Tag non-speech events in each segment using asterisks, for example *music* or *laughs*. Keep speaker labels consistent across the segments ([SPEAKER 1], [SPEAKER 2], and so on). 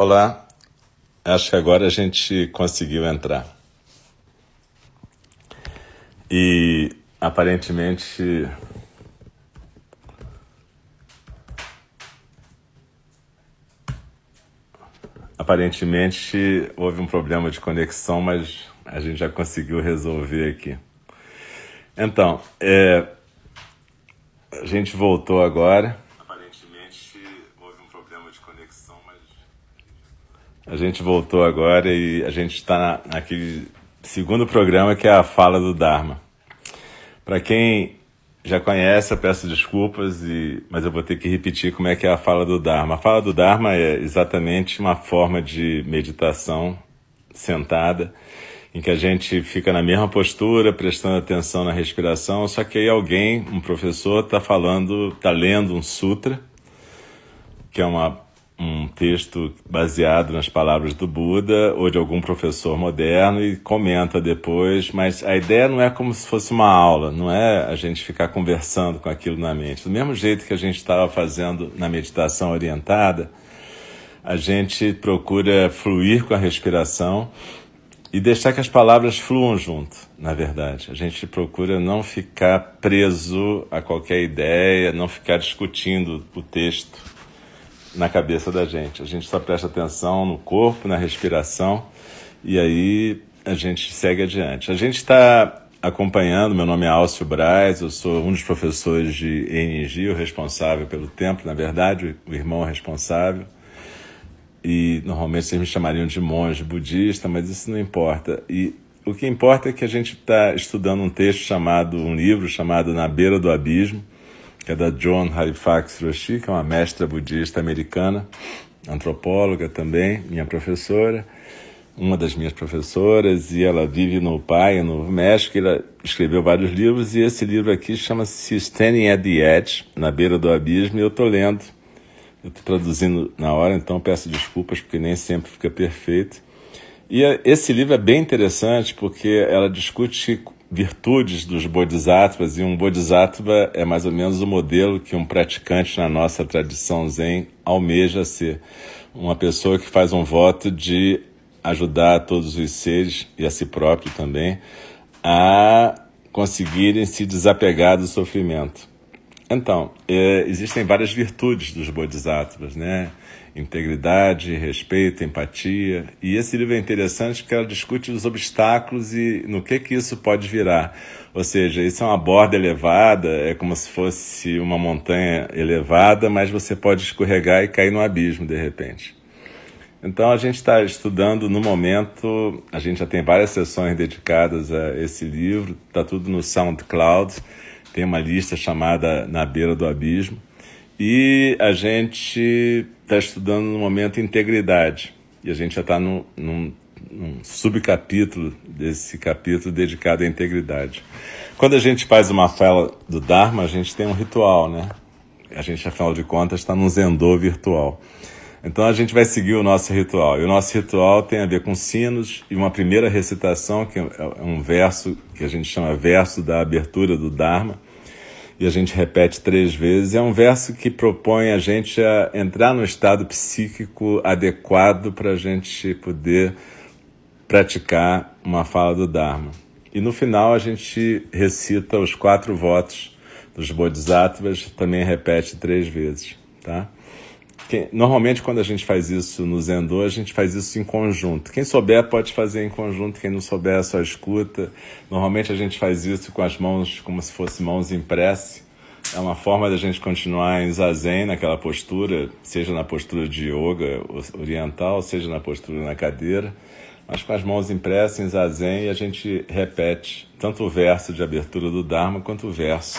[SPEAKER 1] Olá, acho que agora a gente conseguiu entrar. E aparentemente. Aparentemente houve um problema de conexão, mas a gente já conseguiu resolver aqui. Então, é, a gente voltou agora. A gente voltou agora e a gente está naquele segundo programa que é a fala do Dharma. Para quem já conhece, eu peço desculpas, e, mas eu vou ter que repetir como é que é a fala do Dharma. A fala do Dharma é exatamente uma forma de meditação sentada, em que a gente fica na mesma postura, prestando atenção na respiração, só que aí alguém, um professor, está falando, está lendo um sutra, que é uma um texto baseado nas palavras do Buda ou de algum professor moderno e comenta depois, mas a ideia não é como se fosse uma aula, não é a gente ficar conversando com aquilo na mente. Do mesmo jeito que a gente estava fazendo na meditação orientada, a gente procura fluir com a respiração e deixar que as palavras fluam junto, na verdade. A gente procura não ficar preso a qualquer ideia, não ficar discutindo o texto na cabeça da gente. A gente só presta atenção no corpo, na respiração e aí a gente segue adiante. A gente está acompanhando, meu nome é Alcio Braz, eu sou um dos professores de ENG, o responsável pelo tempo, na verdade, o irmão responsável. E normalmente vocês me chamariam de monge budista, mas isso não importa. E o que importa é que a gente está estudando um texto chamado, um livro chamado Na Beira do Abismo, que é da John Halifax Roshi, que é uma mestra budista americana, antropóloga também, minha professora, uma das minhas professoras, e ela vive no Pai, no México, ela escreveu vários livros, e esse livro aqui chama-se Standing at the Edge, na beira do abismo, e eu estou lendo. Eu estou traduzindo na hora, então peço desculpas, porque nem sempre fica perfeito. E esse livro é bem interessante, porque ela discute virtudes dos bodhisattvas, e um bodhisattva é mais ou menos o modelo que um praticante na nossa tradição zen almeja ser. Uma pessoa que faz um voto de ajudar todos os seres, e a si próprio também, a conseguirem se desapegar do sofrimento. Então, é, existem várias virtudes dos bodhisattvas, né? integridade, respeito, empatia. E esse livro é interessante porque ela discute os obstáculos e no que que isso pode virar. Ou seja, isso é uma borda elevada, é como se fosse uma montanha elevada, mas você pode escorregar e cair no abismo de repente. Então a gente está estudando no momento, a gente já tem várias sessões dedicadas a esse livro, está tudo no SoundCloud, tem uma lista chamada Na Beira do Abismo. E a gente está estudando no momento integridade. E a gente já está num, num, subcapítulo desse capítulo dedicado à integridade. Quando a gente faz uma fala do Dharma, a gente tem um ritual, né? A gente, afinal de contas, está num zendô virtual. Então a gente vai seguir o nosso ritual. E o nosso ritual tem a ver com sinos e uma primeira recitação, que é um verso que a gente chama verso da abertura do Dharma e a gente repete três vezes, é um verso que propõe a gente a entrar no estado psíquico adequado para a gente poder praticar uma fala do Dharma. E no final a gente recita os quatro votos dos Bodhisattvas, também repete três vezes, tá? Quem, normalmente, quando a gente faz isso no Zendô, a gente faz isso em conjunto. Quem souber pode fazer em conjunto, quem não souber só escuta. Normalmente a gente faz isso com as mãos como se fossem mãos em prece. É uma forma da gente continuar em zazen, naquela postura, seja na postura de yoga oriental, seja na postura na cadeira, mas com as mãos prece, em zazen, e a gente repete tanto o verso de abertura do Dharma quanto o verso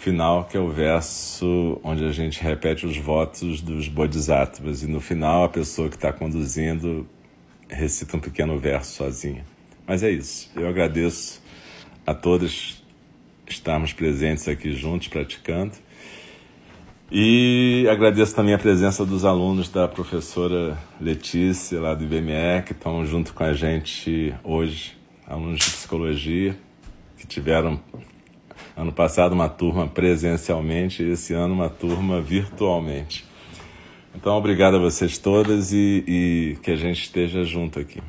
[SPEAKER 1] final, que é o verso onde a gente repete os votos dos bodhisattvas. E no final, a pessoa que está conduzindo recita um pequeno verso sozinha. Mas é isso. Eu agradeço a todos estarmos presentes aqui juntos praticando. E agradeço também a presença dos alunos da professora Letícia, lá do IBME, que estão junto com a gente hoje, alunos de psicologia, que tiveram Ano passado uma turma presencialmente, esse ano uma turma virtualmente. Então, obrigado a vocês todas e, e que a gente esteja junto aqui.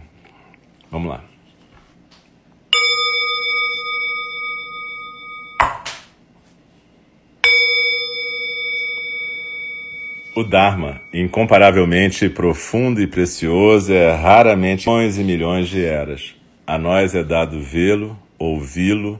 [SPEAKER 1] Vamos lá. O Dharma, incomparavelmente profundo e precioso, é raramente milhões e milhões de eras. A nós é dado vê-lo, ouvi-lo,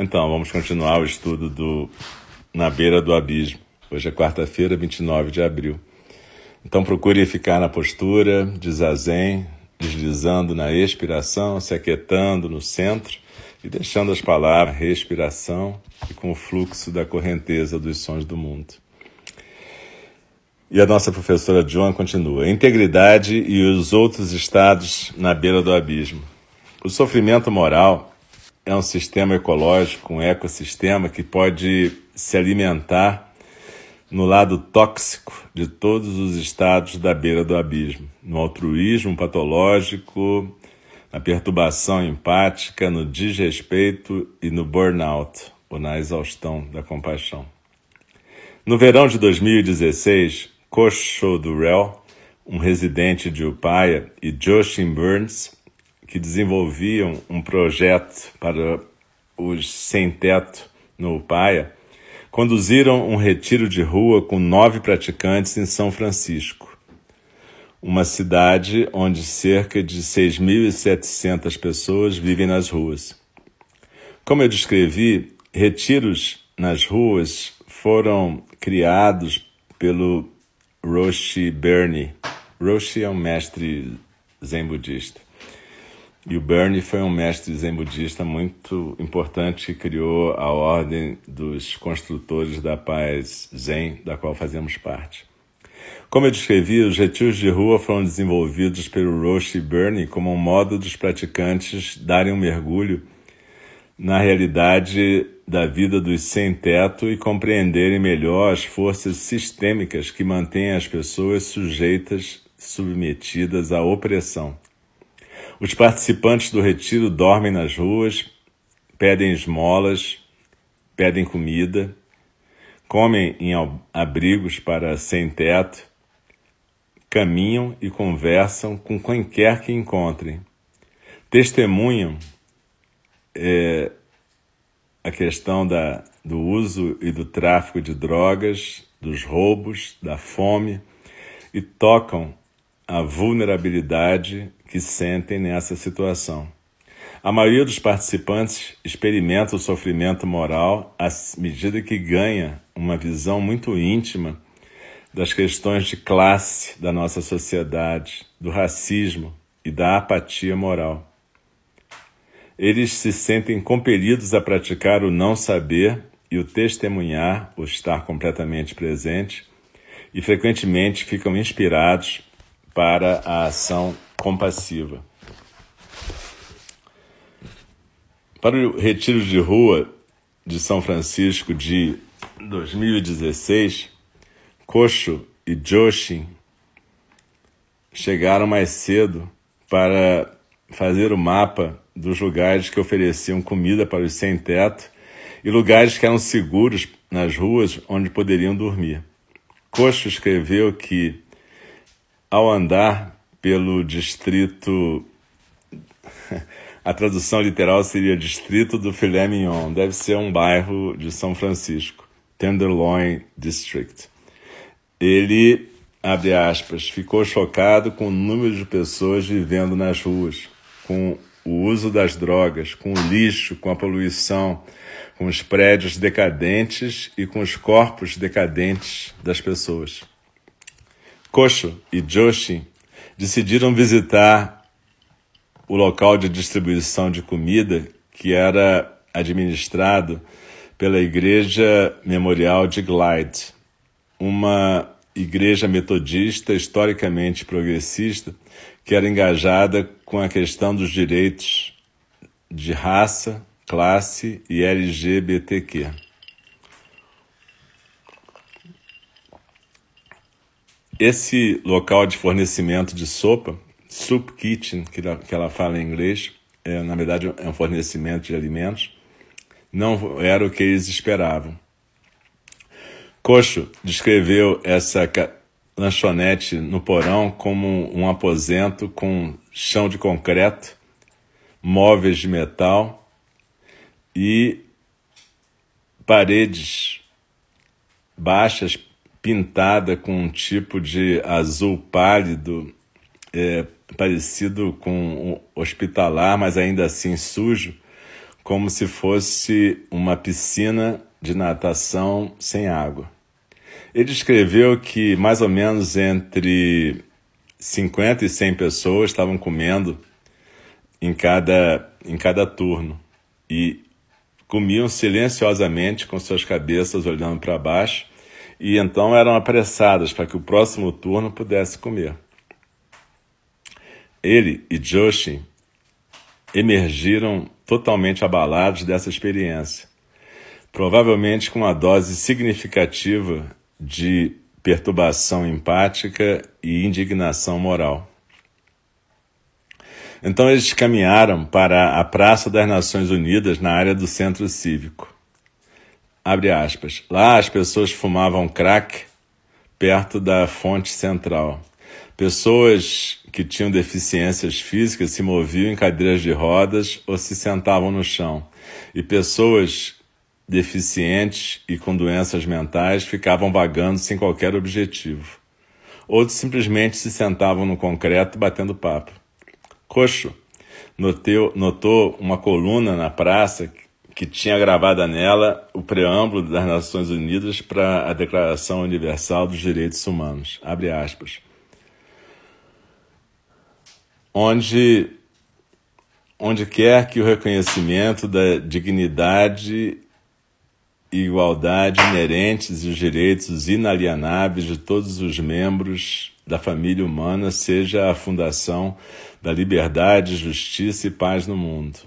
[SPEAKER 1] Então, vamos continuar o estudo do Na Beira do Abismo. Hoje é quarta-feira, 29 de abril. Então, procure ficar na postura de zazen, deslizando na expiração, se aquietando no centro e deixando as palavras respiração e com o fluxo da correnteza dos sons do mundo. E a nossa professora John continua: integridade e os outros estados na beira do abismo. O sofrimento moral é um sistema ecológico, um ecossistema que pode se alimentar no lado tóxico de todos os estados da beira do abismo, no altruísmo patológico, na perturbação empática, no desrespeito e no burnout, ou na exaustão da compaixão. No verão de 2016, Kosho Durrell, um residente de Upaya, e Joshin Burns, que desenvolviam um projeto para os sem-teto no Upaya, conduziram um retiro de rua com nove praticantes em São Francisco, uma cidade onde cerca de 6.700 pessoas vivem nas ruas. Como eu descrevi, retiros nas ruas foram criados pelo Roshi Bernie. Roshi é um mestre zen budista. E o Bernie foi um mestre zen budista muito importante que criou a ordem dos construtores da paz zen, da qual fazemos parte. Como eu descrevi, os retiros de rua foram desenvolvidos pelo Roshi Bernie como um modo dos praticantes darem um mergulho na realidade da vida dos sem-teto e compreenderem melhor as forças sistêmicas que mantêm as pessoas sujeitas, submetidas à opressão. Os participantes do retiro dormem nas ruas, pedem esmolas, pedem comida, comem em abrigos para sem-teto, caminham e conversam com quem quer que encontrem, testemunham é, a questão da, do uso e do tráfico de drogas, dos roubos, da fome e tocam a vulnerabilidade que sentem nessa situação. A maioria dos participantes experimenta o sofrimento moral à medida que ganha uma visão muito íntima das questões de classe da nossa sociedade, do racismo e da apatia moral eles se sentem compelidos a praticar o não saber e o testemunhar, o estar completamente presente, e frequentemente ficam inspirados para a ação compassiva. Para o retiro de rua de São Francisco de 2016, Kosho e Joshin chegaram mais cedo para fazer o mapa dos lugares que ofereciam comida para os sem-teto e lugares que eram seguros nas ruas onde poderiam dormir. Coxo escreveu que, ao andar pelo distrito. *laughs* A tradução literal seria Distrito do Filé Mignon, deve ser um bairro de São Francisco, Tenderloin District. Ele, abre aspas, ficou chocado com o número de pessoas vivendo nas ruas, com o uso das drogas, com o lixo, com a poluição, com os prédios decadentes e com os corpos decadentes das pessoas. Kosho e Joshi decidiram visitar o local de distribuição de comida que era administrado pela Igreja Memorial de Glide, uma igreja metodista historicamente progressista que era engajada com a questão dos direitos de raça, classe e LGBTQ. Esse local de fornecimento de sopa, soup kitchen, que ela, que ela fala em inglês, é, na verdade é um fornecimento de alimentos, não era o que eles esperavam. Coxo descreveu essa lanchonete no porão como um aposento com chão de concreto, móveis de metal e paredes baixas pintada com um tipo de azul pálido, é, parecido com hospitalar, mas ainda assim sujo, como se fosse uma piscina de natação sem água. Ele escreveu que mais ou menos entre 50 e 100 pessoas estavam comendo em cada, em cada turno e comiam silenciosamente com suas cabeças olhando para baixo e então eram apressadas para que o próximo turno pudesse comer. Ele e Joshi emergiram totalmente abalados dessa experiência, provavelmente com uma dose significativa de perturbação empática e indignação moral. Então eles caminharam para a Praça das Nações Unidas na área do Centro Cívico. Abre aspas. Lá as pessoas fumavam crack perto da fonte central. Pessoas que tinham deficiências físicas se moviam em cadeiras de rodas ou se sentavam no chão. E pessoas deficientes e com doenças mentais ficavam vagando sem qualquer objetivo. Outros simplesmente se sentavam no concreto batendo papo. Coxo noteu, notou uma coluna na praça que tinha gravada nela o preâmbulo das Nações Unidas para a Declaração Universal dos Direitos Humanos. Abre aspas. Onde, onde quer que o reconhecimento da dignidade e igualdade inerentes e os direitos inalienáveis de todos os membros da família humana seja a fundação da liberdade, justiça e paz no mundo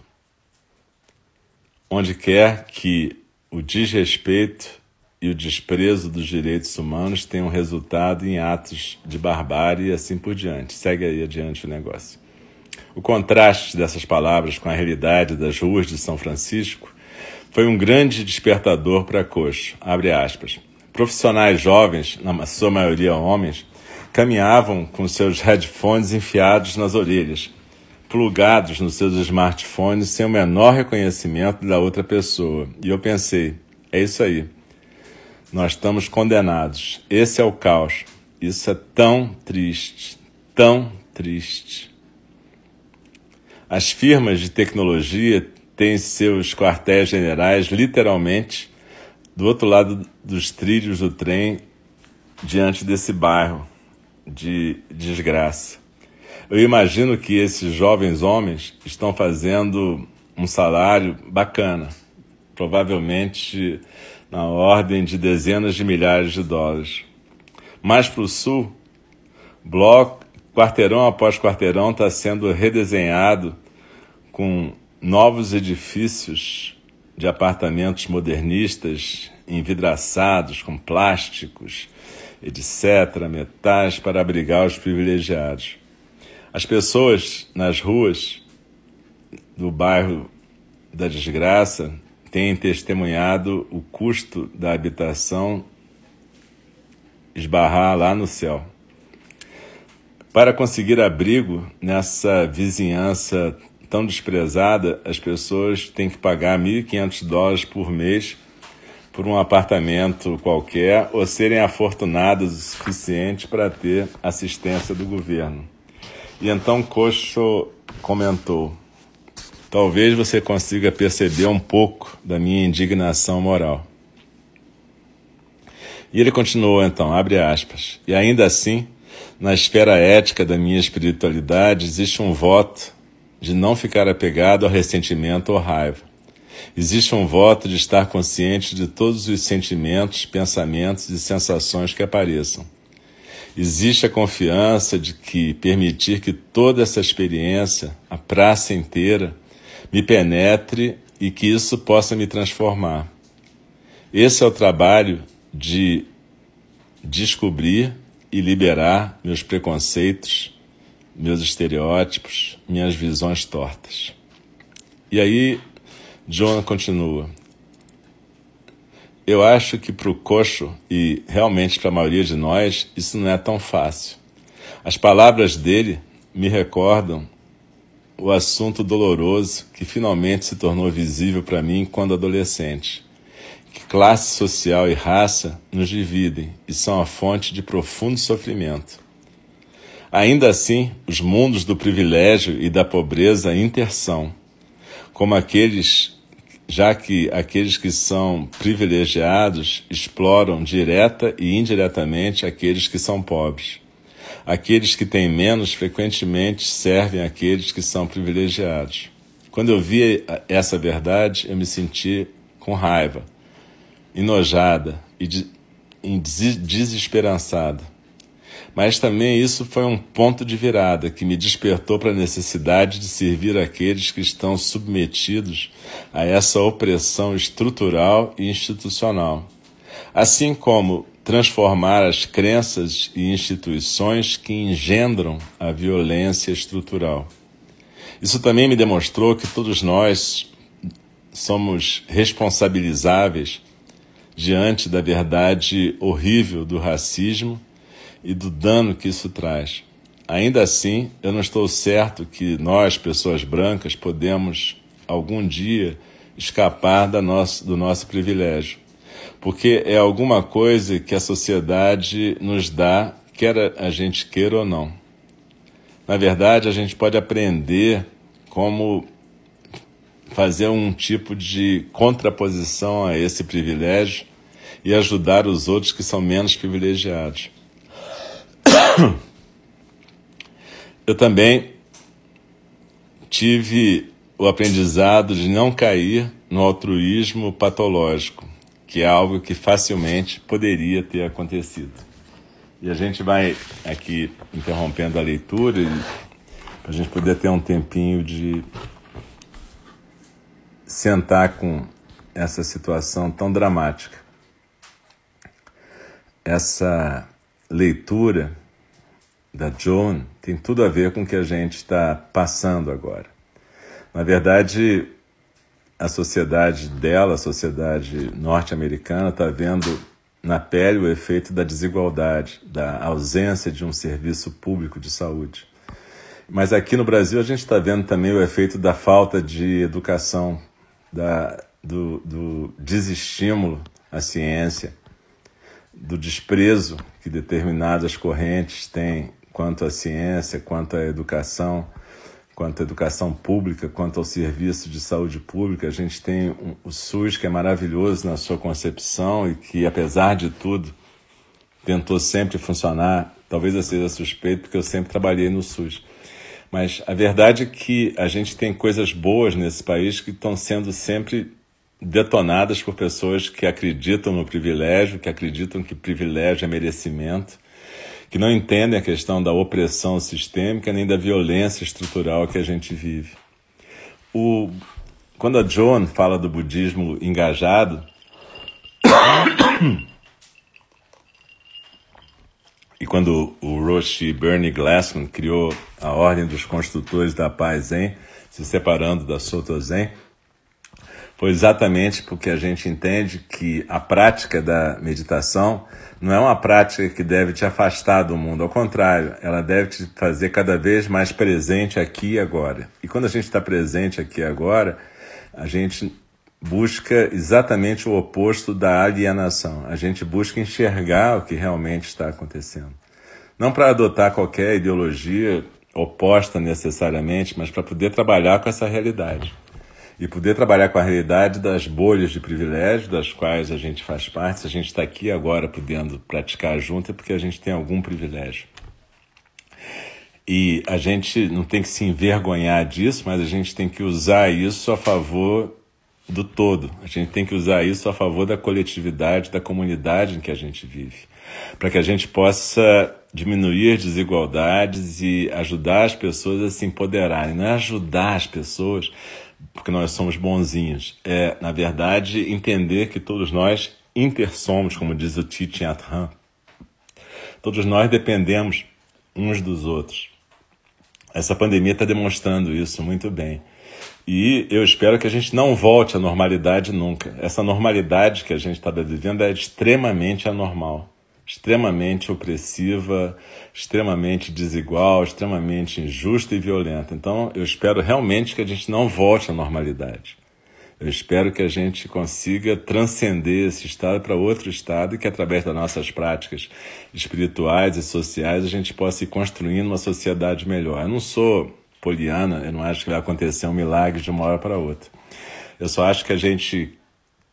[SPEAKER 1] onde quer que o desrespeito e o desprezo dos direitos humanos tenham resultado em atos de barbárie e assim por diante. Segue aí adiante o negócio. O contraste dessas palavras com a realidade das ruas de São Francisco foi um grande despertador para Coxo. Abre aspas. Profissionais jovens, na sua maioria homens, caminhavam com seus headphones enfiados nas orelhas, plugados nos seus smartphones sem o menor reconhecimento da outra pessoa. E eu pensei, é isso aí. Nós estamos condenados. Esse é o caos. Isso é tão triste, tão triste. As firmas de tecnologia têm seus quartéis generais literalmente do outro lado dos trilhos do trem, diante desse bairro de desgraça. Eu imagino que esses jovens homens estão fazendo um salário bacana, provavelmente na ordem de dezenas de milhares de dólares. Mais para o sul, bloco, quarteirão após quarteirão está sendo redesenhado com novos edifícios de apartamentos modernistas envidraçados com plásticos, etc., metais para abrigar os privilegiados. As pessoas nas ruas do bairro da desgraça têm testemunhado o custo da habitação esbarrar lá no céu. Para conseguir abrigo nessa vizinhança tão desprezada, as pessoas têm que pagar 1.500 dólares por mês por um apartamento qualquer ou serem afortunadas o suficiente para ter assistência do governo. E então Coxo comentou: talvez você consiga perceber um pouco da minha indignação moral. E ele continuou então, abre aspas, e ainda assim, na esfera ética da minha espiritualidade, existe um voto de não ficar apegado ao ressentimento ou raiva. Existe um voto de estar consciente de todos os sentimentos, pensamentos e sensações que apareçam. Existe a confiança de que permitir que toda essa experiência, a praça inteira, me penetre e que isso possa me transformar. Esse é o trabalho de descobrir e liberar meus preconceitos, meus estereótipos, minhas visões tortas. E aí John continua. Eu acho que para o coxo, e realmente para a maioria de nós, isso não é tão fácil. As palavras dele me recordam o assunto doloroso que finalmente se tornou visível para mim quando adolescente. Que classe social e raça nos dividem e são a fonte de profundo sofrimento. Ainda assim, os mundos do privilégio e da pobreza intersão, como aqueles já que aqueles que são privilegiados exploram direta e indiretamente aqueles que são pobres. Aqueles que têm menos frequentemente servem aqueles que são privilegiados. Quando eu vi essa verdade, eu me senti com raiva, enojada e desesperançada. Mas também isso foi um ponto de virada que me despertou para a necessidade de servir aqueles que estão submetidos a essa opressão estrutural e institucional, assim como transformar as crenças e instituições que engendram a violência estrutural. Isso também me demonstrou que todos nós somos responsabilizáveis diante da verdade horrível do racismo e do dano que isso traz. Ainda assim, eu não estou certo que nós, pessoas brancas, podemos algum dia escapar da nosso, do nosso privilégio. Porque é alguma coisa que a sociedade nos dá, quer a gente queira ou não. Na verdade, a gente pode aprender como fazer um tipo de contraposição a esse privilégio e ajudar os outros que são menos privilegiados. *coughs* Eu também tive o aprendizado de não cair no altruísmo patológico, que é algo que facilmente poderia ter acontecido. E a gente vai aqui interrompendo a leitura para a gente poder ter um tempinho de sentar com essa situação tão dramática. Essa leitura da Joan tem tudo a ver com o que a gente está passando agora. Na verdade, a sociedade dela, a sociedade norte-americana, está vendo na pele o efeito da desigualdade, da ausência de um serviço público de saúde. Mas aqui no Brasil a gente está vendo também o efeito da falta de educação, da, do, do desestímulo à ciência, do desprezo que determinadas correntes têm quanto à ciência, quanto à educação, quanto à educação pública, quanto ao serviço de saúde pública. A gente tem o SUS, que é maravilhoso na sua concepção e que, apesar de tudo, tentou sempre funcionar. Talvez eu seja suspeito, porque eu sempre trabalhei no SUS. Mas a verdade é que a gente tem coisas boas nesse país que estão sendo sempre detonadas por pessoas que acreditam no privilégio, que acreditam que privilégio é merecimento que não entendem a questão da opressão sistêmica nem da violência estrutural que a gente vive. O, quando a Joan fala do budismo engajado, *coughs* e quando o Roshi Bernie Glassman criou a Ordem dos Construtores da Paz Zen, se separando da Soto Zen, foi exatamente porque a gente entende que a prática da meditação não é uma prática que deve te afastar do mundo, ao contrário, ela deve te fazer cada vez mais presente aqui e agora. E quando a gente está presente aqui e agora, a gente busca exatamente o oposto da alienação. A gente busca enxergar o que realmente está acontecendo. Não para adotar qualquer ideologia oposta necessariamente, mas para poder trabalhar com essa realidade. E poder trabalhar com a realidade das bolhas de privilégio das quais a gente faz parte. Se a gente está aqui agora podendo praticar junto, é porque a gente tem algum privilégio. E a gente não tem que se envergonhar disso, mas a gente tem que usar isso a favor do todo. A gente tem que usar isso a favor da coletividade, da comunidade em que a gente vive, para que a gente possa diminuir desigualdades e ajudar as pessoas a se empoderarem. Não é ajudar as pessoas porque nós somos bonzinhos, é, na verdade, entender que todos nós intersomos, como diz o Nhat Hanh. Todos nós dependemos uns dos outros. Essa pandemia está demonstrando isso muito bem. E eu espero que a gente não volte à normalidade nunca. Essa normalidade que a gente está vivendo é extremamente anormal, extremamente opressiva, extremamente desigual, extremamente injusta e violenta. Então eu espero realmente que a gente não volte à normalidade. Eu espero que a gente consiga transcender esse estado para outro estado e que, através das nossas práticas espirituais e sociais, a gente possa ir construindo uma sociedade melhor. Eu não sou poliana, eu não acho que vai acontecer um milagre de uma hora para outra. Eu só acho que a gente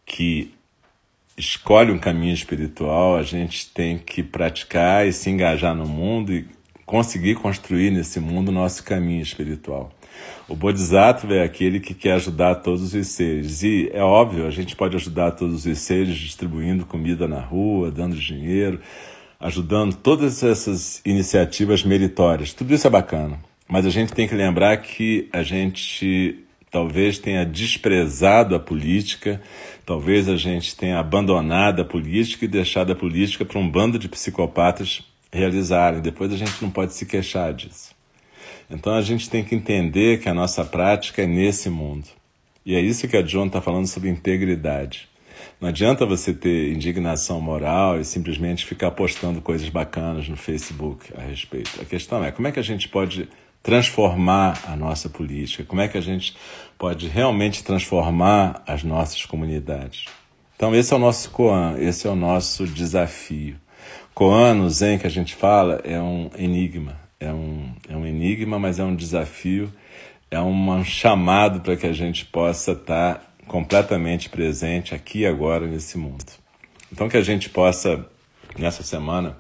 [SPEAKER 1] que escolhe um caminho espiritual, a gente tem que praticar e se engajar no mundo e conseguir construir nesse mundo o nosso caminho espiritual. O Bodhisattva é aquele que quer ajudar todos os seres. E é óbvio, a gente pode ajudar todos os seres distribuindo comida na rua, dando dinheiro, ajudando todas essas iniciativas meritórias. Tudo isso é bacana. Mas a gente tem que lembrar que a gente talvez tenha desprezado a política, talvez a gente tenha abandonado a política e deixado a política para um bando de psicopatas realizarem. Depois a gente não pode se queixar disso. Então a gente tem que entender que a nossa prática é nesse mundo. E é isso que a John está falando sobre integridade. Não adianta você ter indignação moral e simplesmente ficar postando coisas bacanas no Facebook a respeito. A questão é como é que a gente pode transformar a nossa política, como é que a gente pode realmente transformar as nossas comunidades. Então, esse é o nosso Koan, esse é o nosso desafio. Koan, no Zen que a gente fala, é um enigma, é um, é um enigma, mas é um desafio, é um chamado para que a gente possa estar completamente presente aqui e agora nesse mundo. Então, que a gente possa, nessa semana,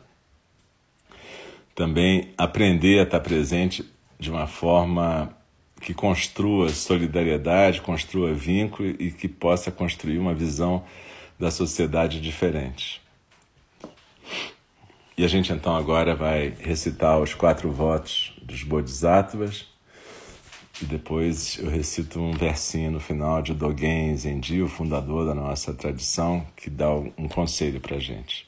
[SPEAKER 1] também aprender a estar presente de uma forma que construa solidariedade, construa vínculo e que possa construir uma visão da sociedade diferente. E a gente então agora vai recitar os quatro votos dos Bodhisattvas e depois eu recito um versinho no final de Dogen Zenji, o fundador da nossa tradição, que dá um conselho para gente.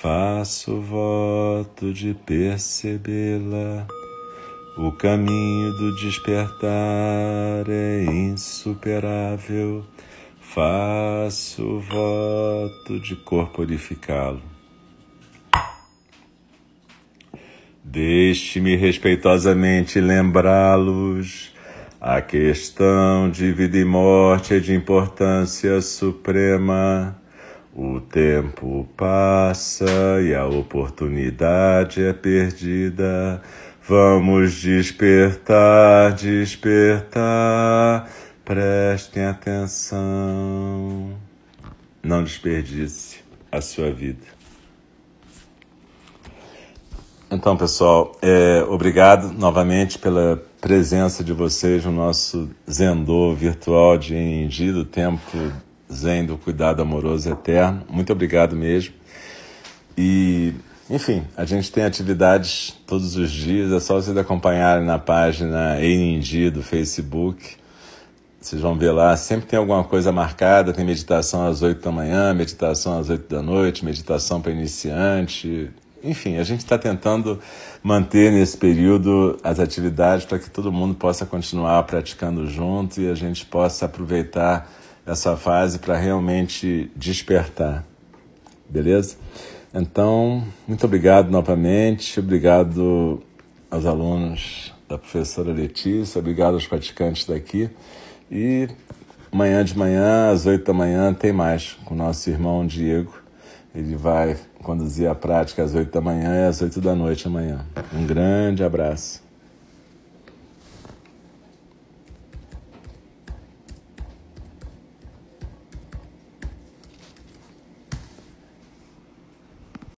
[SPEAKER 1] faço voto de percebê-la. O caminho do despertar é insuperável, faço voto de corporificá-lo. Deixe-me respeitosamente lembrá-los. A questão de vida e morte é de importância suprema. O tempo passa e a oportunidade é perdida. Vamos despertar, despertar. Prestem atenção. Não desperdice a sua vida. Então, pessoal, é, obrigado novamente pela presença de vocês no nosso Zendô virtual de Enindi, do Tempo Zen do Cuidado Amoroso Eterno. Muito obrigado mesmo. E, enfim, a gente tem atividades todos os dias, é só vocês acompanharem na página Enindi do Facebook. Vocês vão ver lá, sempre tem alguma coisa marcada, tem meditação às 8 da manhã, meditação às 8 da noite, meditação para iniciante, enfim, a gente está tentando manter nesse período as atividades para que todo mundo possa continuar praticando junto e a gente possa aproveitar essa fase para realmente despertar. Beleza? Então, muito obrigado novamente, obrigado aos alunos da professora Letícia, obrigado aos praticantes daqui. E amanhã de manhã, às oito da manhã, tem mais com o nosso irmão Diego. Ele vai conduzir a prática às 8 da manhã e às 8 da noite amanhã. Um grande abraço.